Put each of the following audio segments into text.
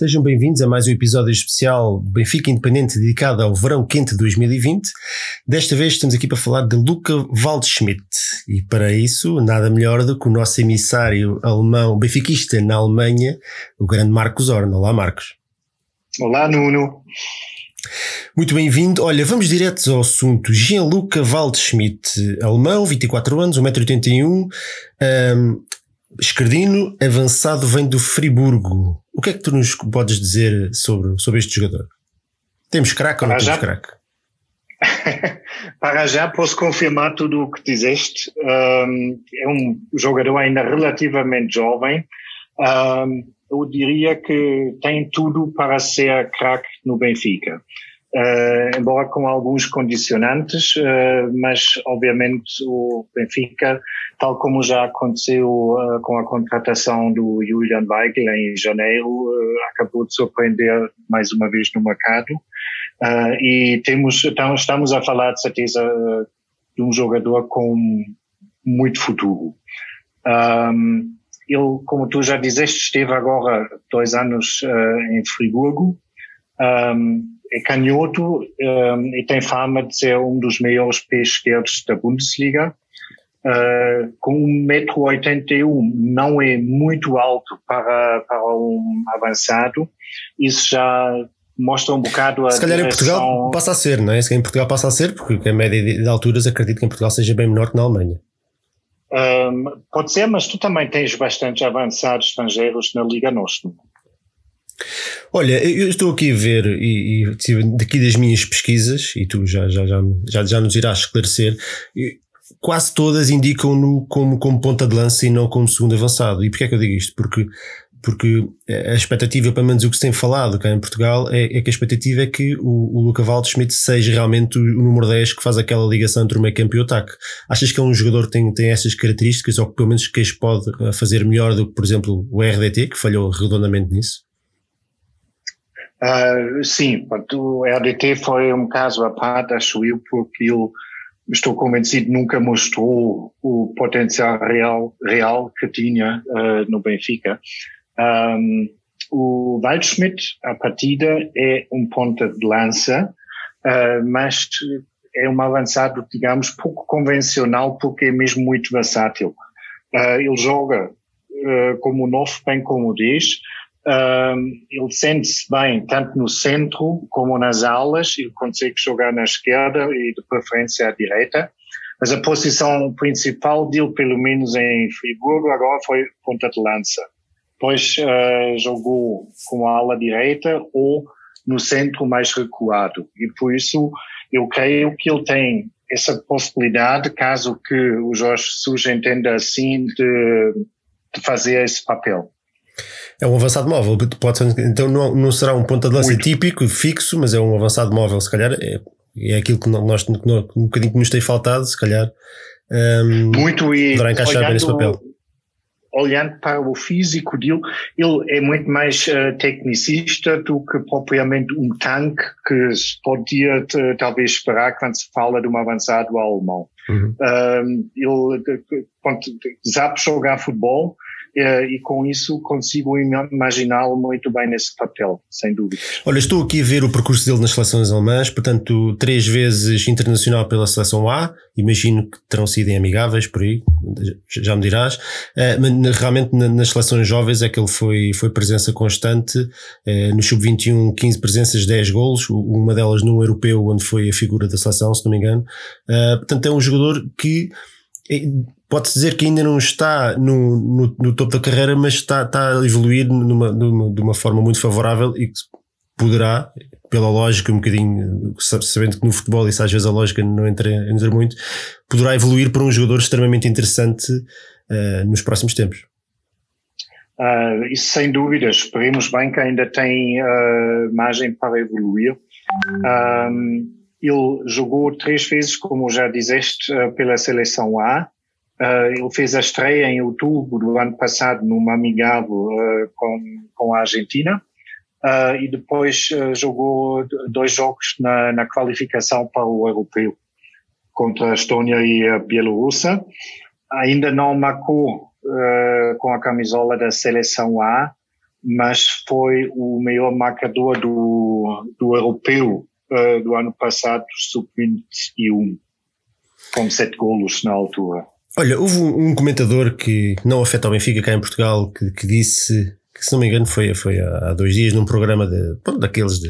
Sejam bem-vindos a mais um episódio especial do Benfica Independente dedicado ao verão quente de 2020. Desta vez estamos aqui para falar de Luca Waldschmidt e para isso nada melhor do que o nosso emissário alemão, benfiquista na Alemanha, o grande Marcos Orna. Olá Marcos. Olá Nuno. Muito bem-vindo. Olha, vamos diretos ao assunto. Gianluca Waldschmidt, alemão, 24 anos, 1,81m, um, esquerdino, avançado, vem do Friburgo. O que é que tu nos podes dizer sobre, sobre este jogador? Temos craque ou não temos craque? Para já posso confirmar tudo o que dizeste. Um, é um jogador ainda relativamente jovem. Um, eu diria que tem tudo para ser craque no Benfica. Uh, embora com alguns condicionantes, uh, mas obviamente o Benfica, tal como já aconteceu uh, com a contratação do Julian Weigl em janeiro, acabou de surpreender mais uma vez no mercado. e temos, então, estamos a falar de certeza de um jogador com muito futuro. Um, ele, como tu já dizeste, esteve agora dois anos em Friburgo. Um, é canhoto um, ehm, e tem fama de ser um dos maiores pés esquerdos da Bundesliga. Uh, com 1,81m não é muito alto para, para um avançado. Isso já mostra um bocado a Se calhar direção... em Portugal passa a ser, não é? Se em Portugal passa a ser, porque a média de alturas acredito que em Portugal seja bem menor que na Alemanha. Um, ehm, pode ser, mas tu também tens bastante avançados estrangeiros na Liga Nostra. Olha, eu estou aqui a ver, e, e daqui das minhas pesquisas, e tu já, já, já, já, já nos irás esclarecer, quase todas indicam-no como, como ponta de lança e não como segundo avançado. E porquê é que eu digo isto? Porque, porque a expectativa, pelo menos o que se tem falado cá em Portugal, é, é que a expectativa é que o, o Luca Waldschmidt seja realmente o, o, número 10 que faz aquela ligação entre o meio campo e o ataque. Achas que é um jogador que tem, tem essas características, ou que pelo menos que pode fazer melhor do que, por exemplo, o RDT, que falhou redondamente nisso? Uh, sim, o RDT foi um caso à parte, acho eu, porque ele, estou convencido, nunca mostrou o potencial real, real que tinha uh, no Benfica. Um, o Waldschmidt, a partida, é um ponta de lança, uh, mas é um avançado, digamos, pouco convencional, porque é mesmo muito versátil. ele joga como 9, bem como 10, ele sente-se bem tanto no centro como nas alas, ele consegue jogar na esquerda e de preferência à direita, mas a posição principal dele, pelo menos em Friburgo, agora foi ponta de lança. Depois uh, jogou com a ala direita ou no centro mais recuado. E por isso eu creio que ele tem essa possibilidade, caso que o Jorge Sousa entenda assim, de, de fazer esse papel. É um avançado móvel, pode ser, então não, não será um ponta de lança típico, fixo, mas é um avançado móvel, se calhar é, é aquilo que nós, que um bocadinho que nos tem faltado, se calhar um, muito e poderá encaixar olhando, bem nesse papel. Olhando para o físico dele, ele é muito mais uh, tecnicista do que propriamente um tanque que se podia talvez esperar quando se fala de um avançado alemão. Uhum. Um, ele sabe jogar futebol, e com isso consigo imaginá-lo muito bem nesse papel, sem dúvida. Olha, estou aqui a ver o percurso dele nas seleções alemãs, portanto, três vezes internacional pela seleção A, imagino que terão sido em amigáveis por aí, já me dirás, eh, mas realmente nas seleções jovens é que ele foi, foi presença constante, eh, no sub-21 15 presenças, 10 golos, uma delas no europeu onde foi a figura da seleção, se não me engano, portanto é um jogador que pode-se dizer que ainda não está no, no, no, topo da carreira, mas está, está a evoluir numa, numa, de uma forma muito favorável e que poderá, pela lógica, um bocadinho, sabendo que no futebol isso às vezes a lógica não entra, entra muito, poderá evoluir para um jogador extremamente interessante uh, nos próximos tempos. Uh, isso sem dúvida, esperemos bem que ainda tem uh, margem para evoluir. Ele jogou três vezes, como já dizeste, pela seleção A, Uh, ele fez a estreia em outubro do ano passado numa amigável uh, com, com a Argentina e depois jogou dois jogos na, na, qualificação para o europeu contra a Estônia e a Bielorrússia. Ainda não marcou com a camisola da seleção A, mas foi o maior marcador do, do europeu uh, do ano passado, sub-21, com sete golos na altura. Olha, houve um, comentador que não afeta o Benfica cá em Portugal que, que disse que, se não me engano, foi, foi há dois dias num programa de, pronto, daqueles de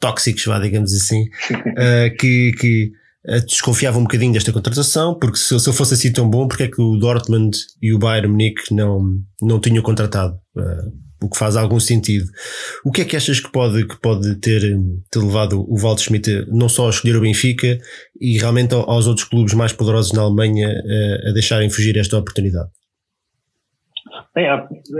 tóxicos, vá, digamos assim, uh, que, que uh, desconfiava um bocadinho desta contratação, porque se, se eu fosse assim tão bom, porque é que o Dortmund e o Bayern Munique não, não tinham contratado? Uh, o que faz algum sentido. O que é que achas que pode, que pode ter, ter levado o Walter Schmidt não só a escolher o Benfica e realmente aos outros clubes mais poderosos na Alemanha a, eh, a deixarem fugir esta oportunidade? É,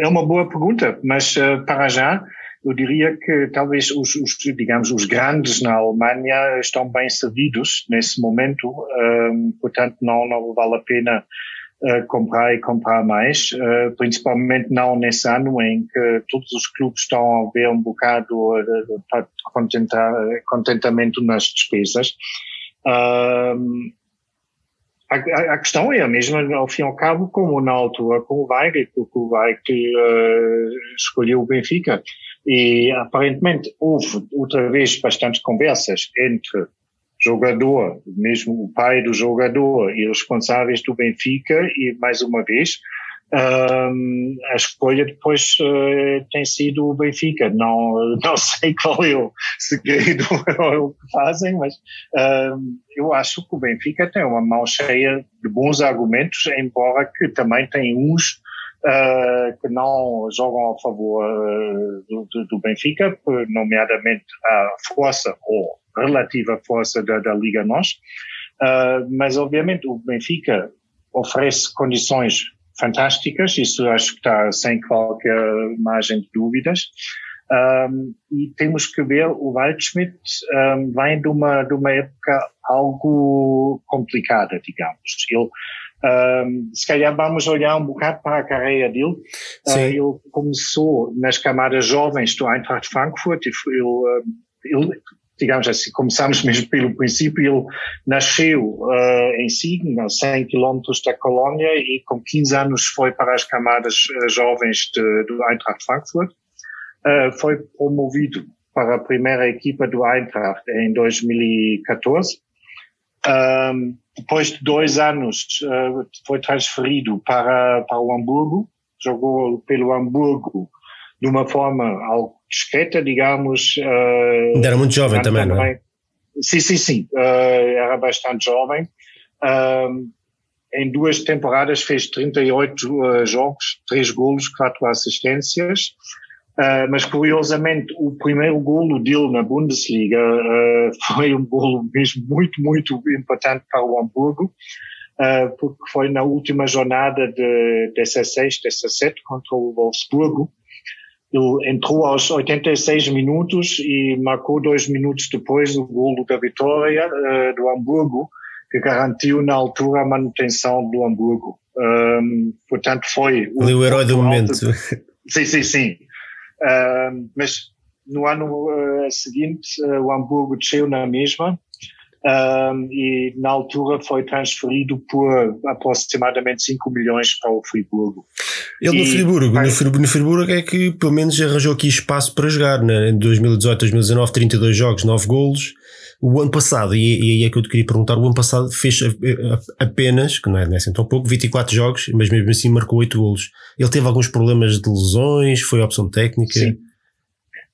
é uma boa pergunta, mas para já eu diria que talvez os, os, digamos, os grandes na Alemanha estão bem servidos nesse momento, um, eh, portanto não, não vale a pena comprar e comprar mais, uh, principalmente não nesse ano em que todos os clubes estão a ver um bocado uh, contentamento nas despesas. Uh, a, a, questão é a mesma, ao fim e ao cabo, como na altura com o Weigl, porque o Weigl uh, escolheu o Benfica. E aparentemente houve outra vez bastantes conversas entre jogador, mesmo o pai do jogador e os responsáveis do Benfica e mais uma vez um, a escolha depois uh, tem sido o Benfica. Não, não sei qual é o segredo o que fazem, mas um, eu acho que o Benfica tem uma mão cheia de bons argumentos, embora que também tem uns uh, que não jogam a favor do, do, do, Benfica, nomeadamente a força ou relativa força da, da Liga NOS. Uh, mas, obviamente, o Benfica oferece condições fantásticas, isso acho que está sem qualquer margem de dúvidas. Um, e temos que ver, o Waldschmidt um, vem de uma, de uma época algo complicada, digamos. Ele, um, se calhar vamos olhar um bocado para a carreira dele. Uh, ele começou nas camadas jovens do Eintracht Frankfurt. Ele, ele digamos assim, começamos mesmo pelo princípio, ele nasceu uh, em Siegen, a 100 quilómetros da Colônia, e com 15 anos foi para as camadas uh, jovens de, do Eintracht Frankfurt. Uh, foi promovido para a primeira equipa do Eintracht em 2014. Um, depois de dois anos, foi transferido para, para o Hamburgo, jogou pelo Hamburgo de uma forma algo discreta, digamos. Uh, era muito jovem também, também, não é? Sim, sim, sim. Uh, era bastante jovem. Uh, em duas temporadas fez 38 uh, jogos, 3 golos, 4 assistências. Mas curiosamente o primeiro golo dele na Bundesliga foi um golo mesmo muito, muito importante para o Hamburgo, porque foi na última jornada de 16, 17 contra o Wolfsburgo, ele entrou aos 86 minutos e marcou dois minutos depois o golo da vitória uh, do Hamburgo, que garantiu na altura a manutenção do Hamburgo. Um, portanto, foi o, o herói do momento. Sim, sim, sim. Uh, mas no ano uh, seguinte, uh, o Hamburgo desceu na mesma um, e na altura foi transferido por aproximadamente 5 milhões para o Friburgo. Ele e, no Friburgo, vai... no, Friburgo, no Friburgo é que pelo menos arranjou aqui espaço para jogar, né? em 2018, 2019, 32 jogos, 9 golos. O ano passado, e, e aí é que eu te queria perguntar, o ano passado fez apenas, que não é, não é assim tão pouco, 24 jogos, mas mesmo assim marcou 8 golos. Ele teve alguns problemas de lesões, foi opção técnica? Sim.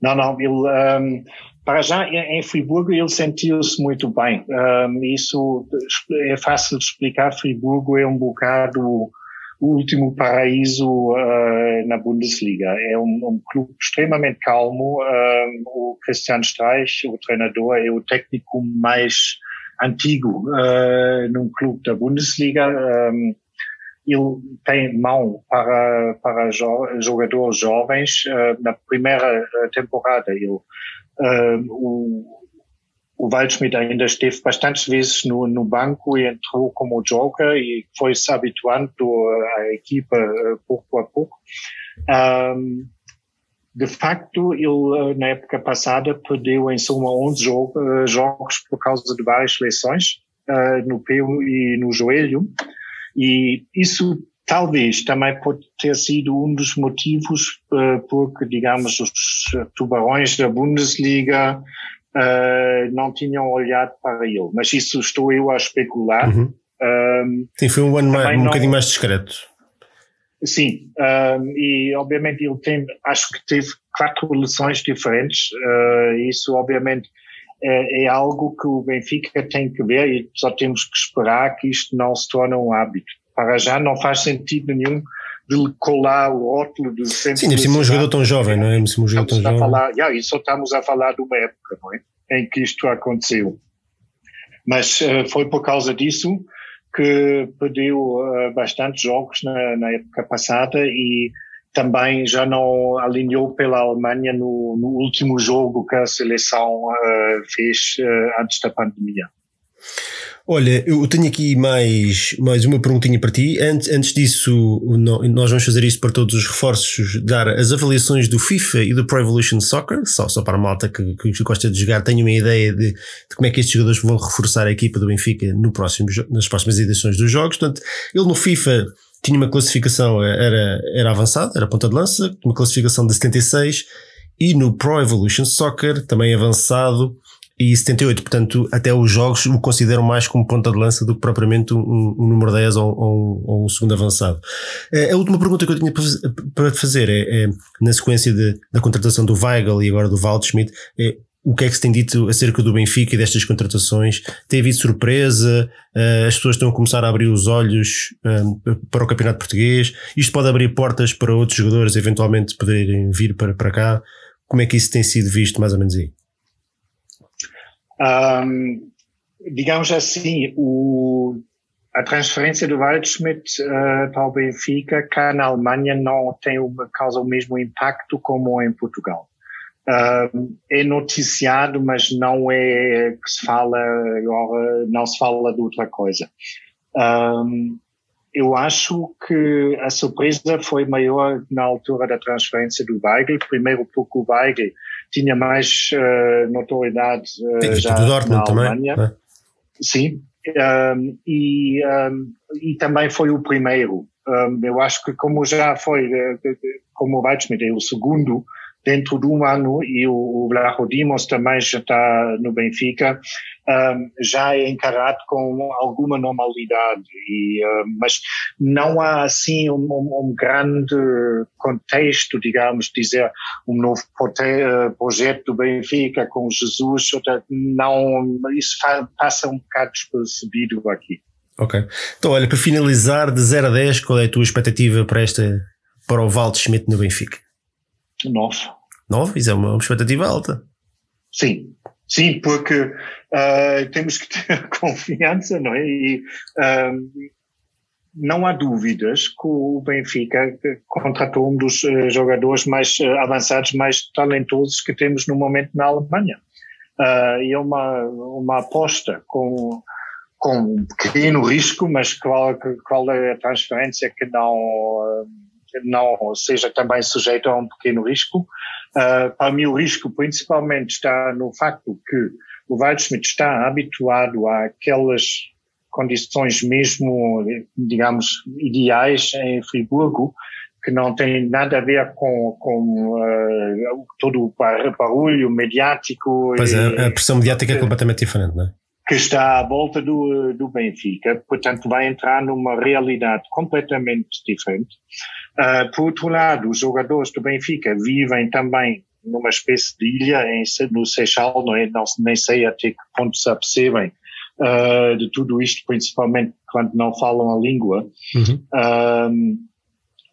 Não, não, ele, um, para já, em Friburgo, ele sentiu-se muito bem. Um, isso é fácil de explicar. Friburgo é um bocado o último paraíso uh, na Bundesliga. É um, um, clube extremamente calmo. Um, o Christian Streich, o treinador, é o técnico mais antigo uh, num clube da Bundesliga. Um, ele tem mão para, para jogadores jovens. Uh, na primeira temporada, ele Uh, o, o Waldschmidt ainda esteve bastantes vezes no, no banco e entrou como joker e foi se habituando à equipa pouco a pouco. Um, de facto, ele na época passada perdeu em soma 11 jogo, uh, jogos por causa de várias lesões uh, no pé e no joelho. E isso Talvez também pode ter sido um dos motivos uh, porque, digamos, os tubarões da Bundesliga uh, não tinham olhado para ele. Mas isso estou eu a especular. Uhum. Um, Sim, foi um ano mais, um não, bocadinho mais discreto. Sim, um, e obviamente ele tem, acho que teve quatro lições diferentes. Uh, isso obviamente é, é, algo que o Benfica tem que ver e só temos que esperar que isto não se torne um hábito. Para já não faz sentido nenhum de lhe colar o rótulo de sempre. Sim, é um jogador tão jovem, não é? Um jogador tão jovem. Falar, yeah, e só estamos a falar de uma época, não é? Em que isto aconteceu. Mas uh, foi por causa disso que perdeu uh, bastante jogos na, na, época passada e também já não alinhou pela Alemanha no, no último jogo que a seleção uh, fez antes da pandemia. Olha, eu tenho aqui mais, mais uma perguntinha para ti. Antes, antes disso, nós vamos fazer isso para todos os reforços, dar as avaliações do FIFA e do Pro Evolution Soccer, só, só para a malta que, que gosta de jogar, tenho uma ideia de, de, como é que estes jogadores vão reforçar a equipa do Benfica no próximo, nas próximas edições dos jogos. Portanto, ele no FIFA tinha uma classificação, era, era avançado, era ponta de lança, uma classificação de 76, e no Pro Evolution Soccer, também avançado, e 78, portanto, até os jogos o consideram mais como ponta de lança do que propriamente um, um número 10 ou, ou, ou, um segundo avançado. Eh, a última pergunta que eu tinha para fazer é, é na sequência de, da contratação do Weigl e agora do Waldschmidt, é, o que é que se tem dito acerca do Benfica e destas contratações? Teve havido surpresa? Uh, as pessoas estão a começar a abrir os olhos uh, para o campeonato português? Isto pode abrir portas para outros jogadores eventualmente poderem vir para, para cá? Como é que isso tem sido visto mais ou menos aí? Um, digamos assim, o, a transferência do Waldschmidt uh, para o Benfica cá na Alemanha não tem uma, causa o mesmo impacto como em Portugal. Uh, é noticiado, mas não é que se fala, não se fala de outra coisa. Um, eu acho que a surpresa foi maior na altura da transferência do Weigl, primeiro porque o Weigl tinha mais uh, notoriedade uh, já na Alemanha. Também, é? Sim, um, e, um, e também foi o primeiro. Eu acho que como já foi, eh, como o Weidschmidt é o segundo, dentro de um ano e o, o Dimos também já está no Benfica, um, já é encarado com alguma normalidade, e, um, mas não há assim um, um, grande contexto, digamos, dizer um novo projeto do Benfica com Jesus, não, isso passa um bocado despercebido aqui. Ok. Então, olha, para finalizar, de 0 a 10, qual é a tua expectativa para esta, para o Valde Schmidt no Benfica? 9. 9? Isso é uma, expectativa alta. Sim, sim, porque uh, temos que ter confiança, não é? E uh, não há dúvidas que o Benfica contratou um dos uh, jogadores mais avançados, mais talentosos que temos no momento na Alemanha. e é uma, uma aposta com com um pequeno risco, mas qual, qual é a transferência que não não seja também sujeito a um pequeno risco. Uh, para mim, o risco principalmente está no facto que o Waldschmidt está habituado àquelas condições mesmo, digamos, ideais em Friburgo, que não tem nada a ver com, com uh, todo o barulho mediático. Pois é, a pressão mediática é completamente diferente, não é? que está à volta do, do Benfica, portanto vai entrar numa realidade completamente diferente. Uh, por outro lado, os jogadores do Benfica vivem também numa espécie de ilha em, no Seixal, não é? Não, nem sei até que ponto se apercebem uh, de tudo isto, principalmente quando não falam a língua. Uhum. Uh,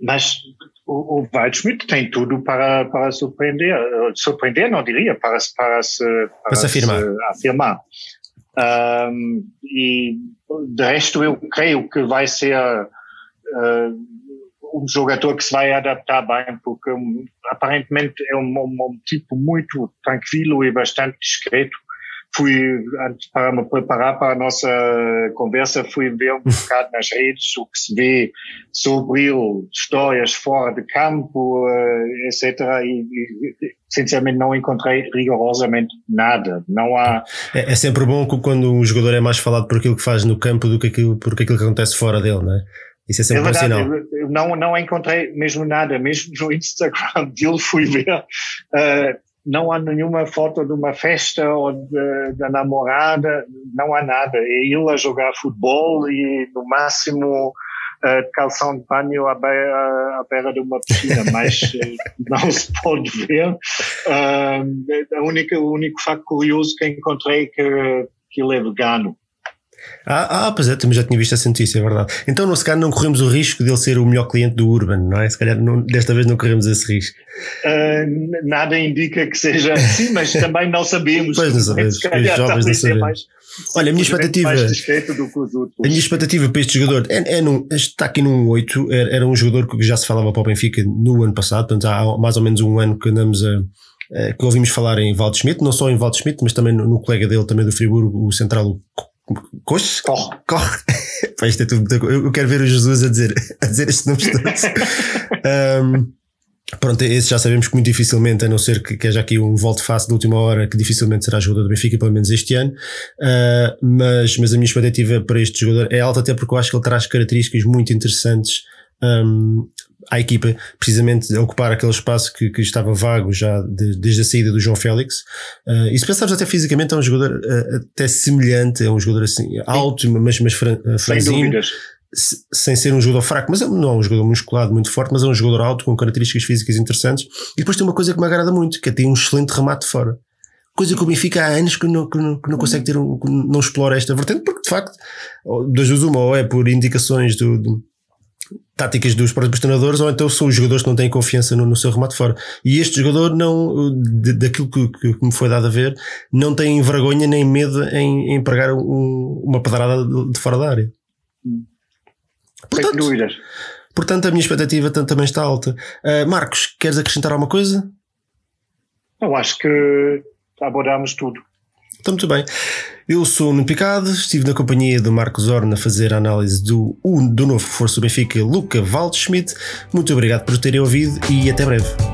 mas o, o Waldschmidt tem tudo para, para surpreender, surpreender não diria, para, para, se, para, para se afirmar. Se afirmar. Um, e de resto eu creio que vai ser uh, um jogador que se vai adaptar bem, porque um, aparentemente é um, um, um, tipo muito tranquilo e bastante discreto fui, para me preparar para a nossa conversa, fui ver um bocado nas redes o que se vê sobre ele, histórias fora de campo, uh, etc. E, e, sinceramente não encontrei rigorosamente nada. Não há. É, é, sempre bom quando um jogador é mais falado por aquilo que faz no campo do que aquilo, por aquilo que acontece fora dele, não é? Isso é sempre é verdade, um sinal. Eu não, não encontrei mesmo nada, mesmo no Instagram dele fui ver. Uh, não há nenhuma foto de uma festa ou de, da namorada, não há nada. É ele a jogar futebol e no máximo uh, calção de banho à beira, à beira de uma piscina, mas uh, não se pode ver. Uh, a única, o único facto curioso que encontrei é que, que ele é vegano. Ah, ah, pois é, também já tinha visto essa notícia, é verdade. Então, no caso, não corremos o risco de ele ser o melhor cliente do Urban, não é? Se calhar não, desta vez não corremos esse risco. Uh, nada indica que seja assim, mas também não sabemos. Pois não sabemos, os jovens não sabemos. Mais, Olha, a minha expectativa. A minha expectativa para este jogador é, é num, está aqui num 8. Era, era um jogador que já se falava para o Benfica no ano passado, portanto, há mais ou menos um ano que andamos a que ouvimos falar em Waldschmidt, não só em Waldschmidt, mas também no, no colega dele, também do Friburgo, o central Coxe? Corre. Corre. Pá, isto é tudo, eu quero ver o Jesus a dizer, a dizer estes nomes todos. um, pronto, esse já sabemos que muito dificilmente, a não ser que, que haja aqui um volte face de última hora, que dificilmente será jogador do Benfica, pelo menos este ano. Uh, mas, mas a minha expectativa para este jogador é alta, até porque eu acho que ele traz características muito interessantes um, à equipa, precisamente a ocupar aquele espaço que, que estava vago já de, desde a saída do João Félix. Uh, e se pensarmos até fisicamente, é um jogador uh, até semelhante, é um jogador assim alto, mas, mas fran, uh, franzino, sem ser um jogador fraco, mas é, não é um jogador musculado muito forte, mas é um jogador alto com características físicas interessantes. E depois tem uma coisa que me agrada muito, que é ter um excelente remate fora. Coisa que o Benfica há anos que não, que não, que não consegue ter um, não explora esta vertente, porque de facto, das duas uma, ou é por indicações do, do táticas dos próprios treinadores, ou então são os jogadores que não têm confiança no, no seu remate fora. E este jogador, não, de, daquilo que, que, me foi dado a ver, não tem vergonha nem medo em, em pregar um, uma pedrada de, de, fora da área. Portanto, Sem dúvidas. Portanto, a minha expectativa também está alta. Uh, Marcos, queres acrescentar alguma coisa? Eu acho que abordámos tudo. Está muito bem. Eu sou o Nuno Picado, estive na companhia do Marcos Orna a fazer a análise do, do novo Força Benfica, Luca Waldschmidt. Muito obrigado por terem ouvido e até breve.